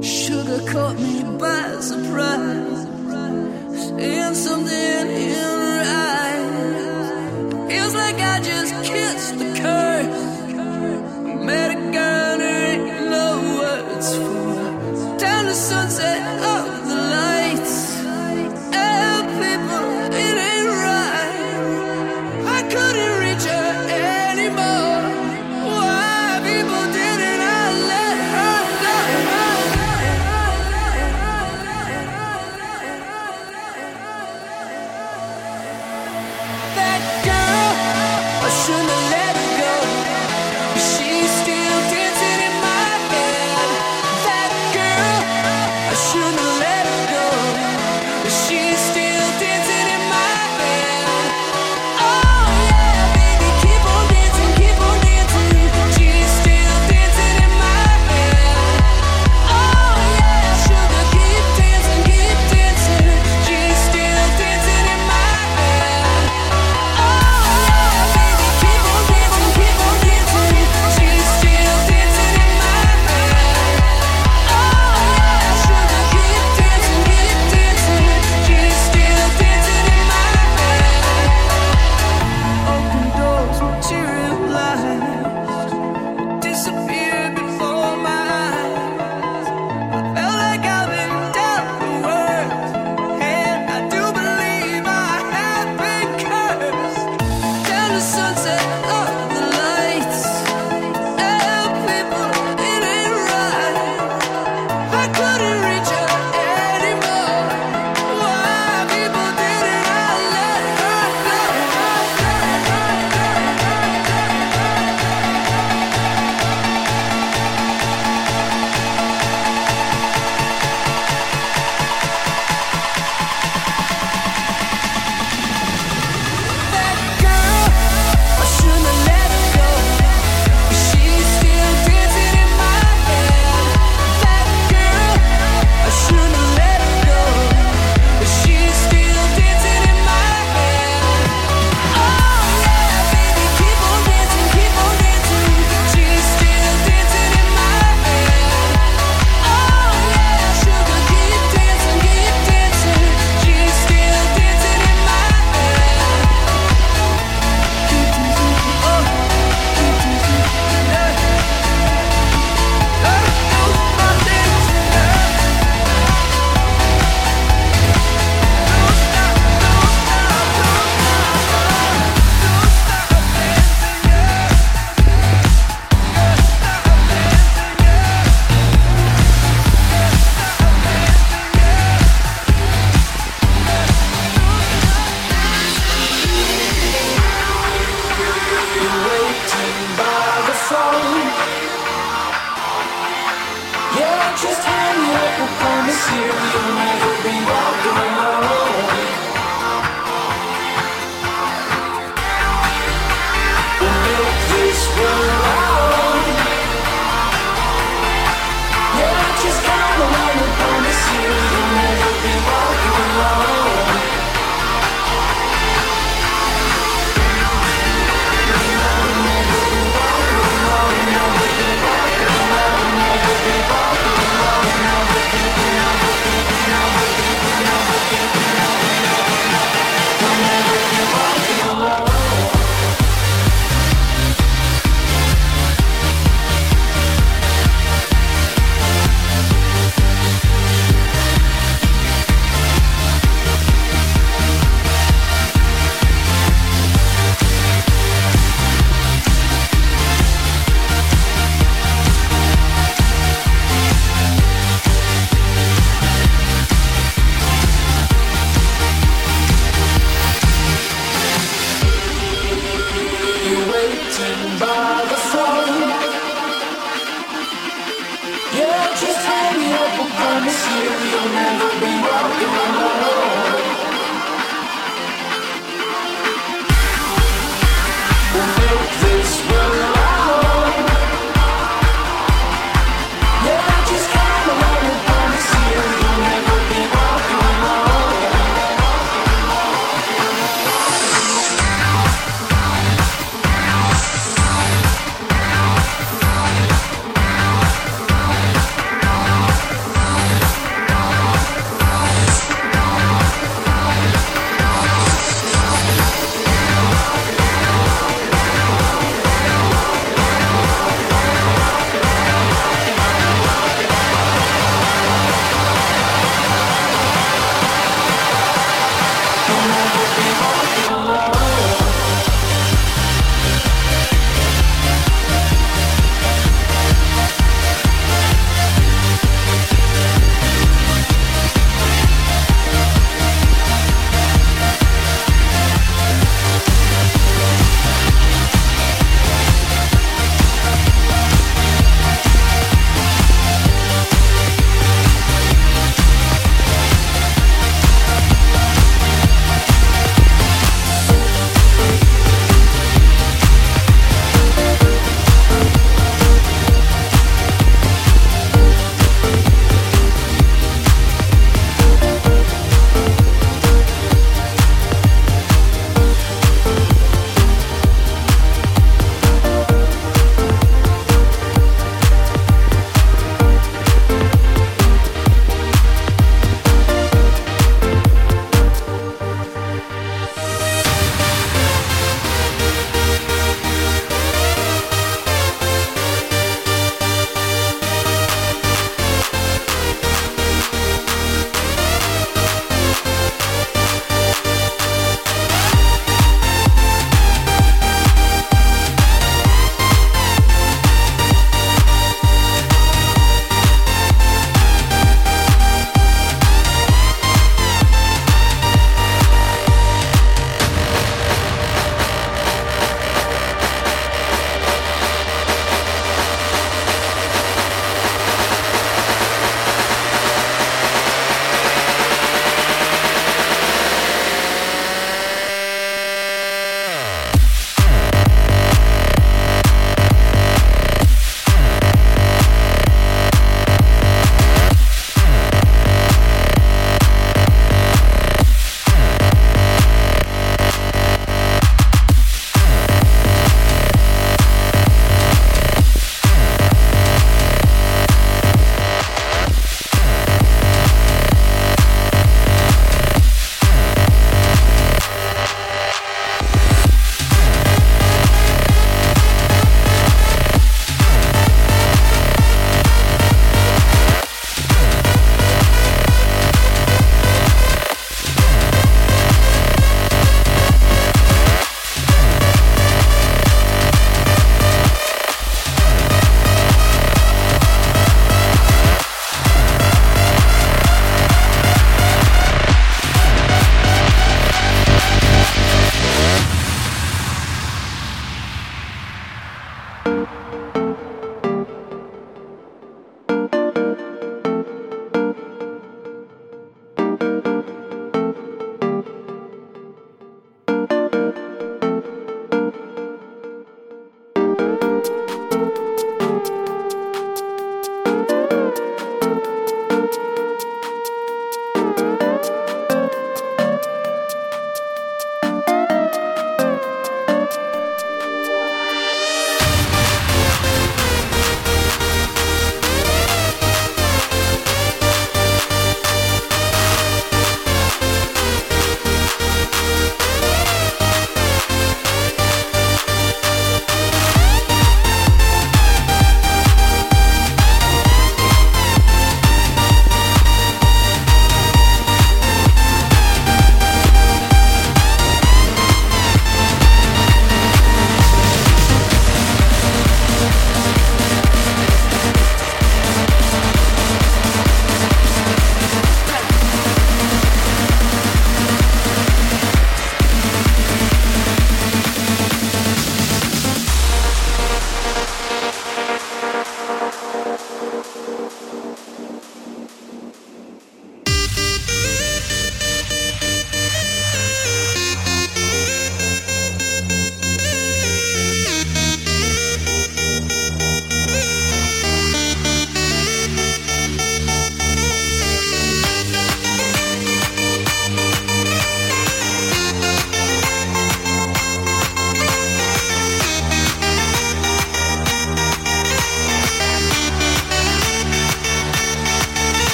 Sugar caught me by surprise.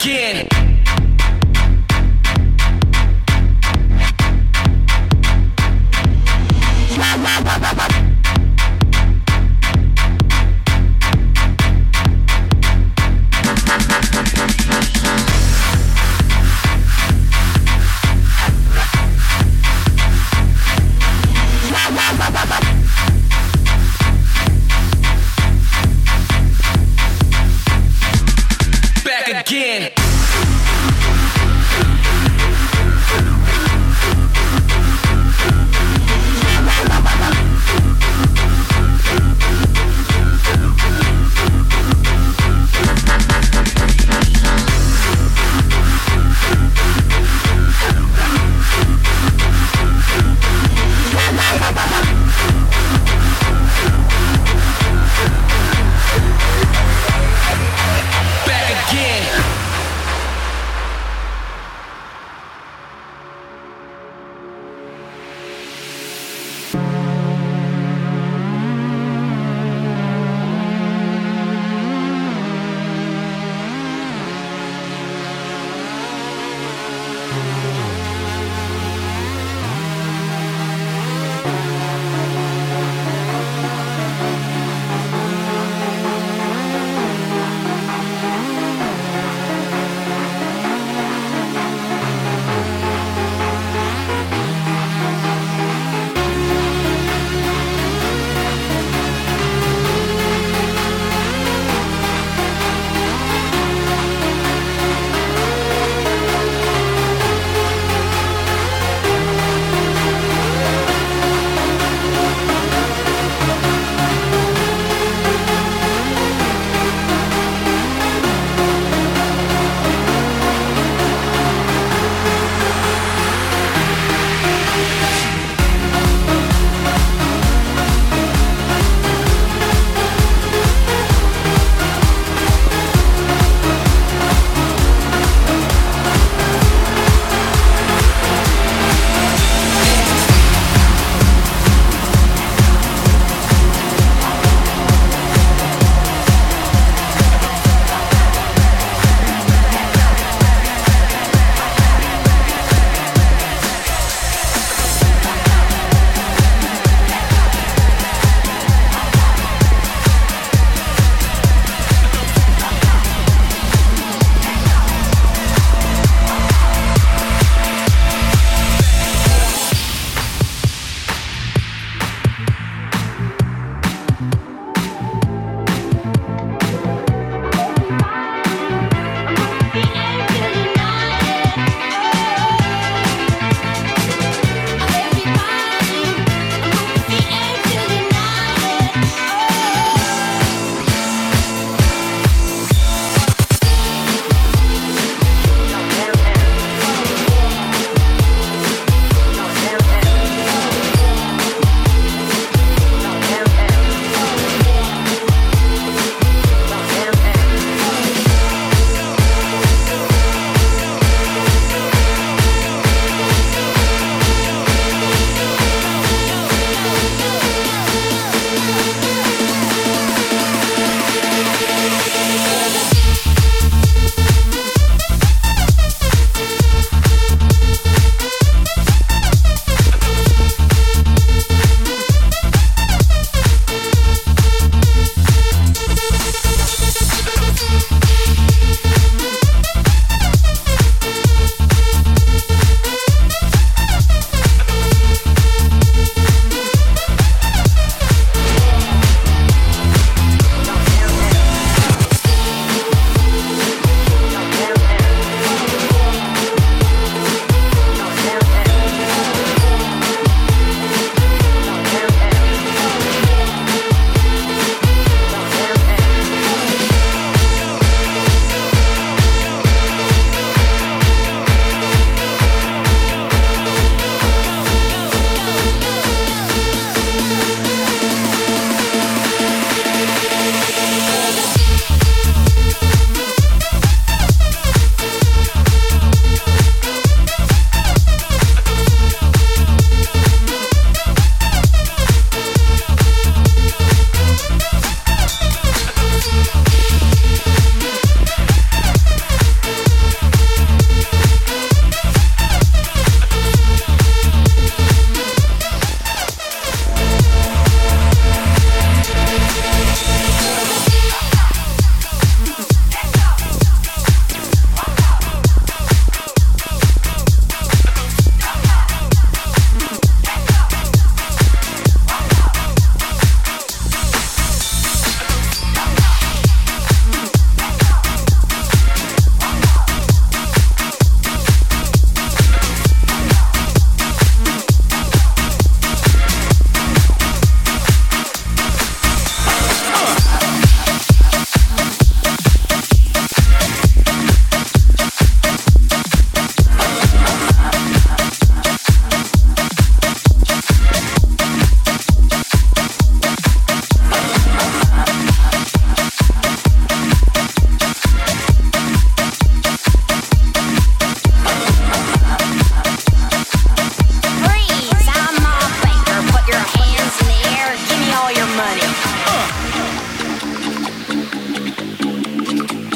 Again.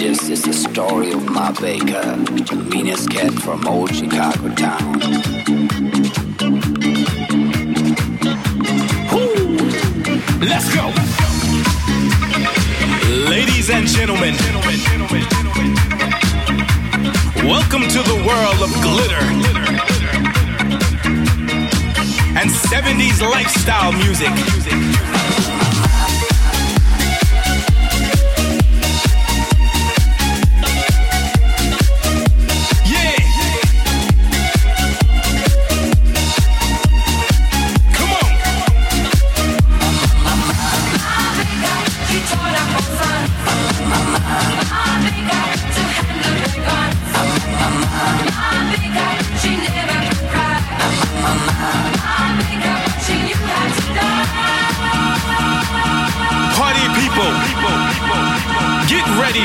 This is the story of my baker, the meanest cat from old Chicago town. Woo! Let's go! Ladies and gentlemen, welcome to the world of glitter and 70s lifestyle music.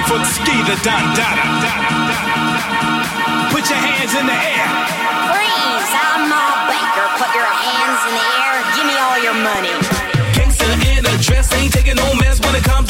for the Don Dada. Put your hands in the air. Freeze, I'm a banker. Put your hands in the air. Give me all your money. Gangster in a dress, ain't taking no mess when it comes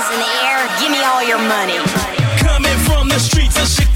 hands in the air. Give me all your money. Coming from the streets of Chicago.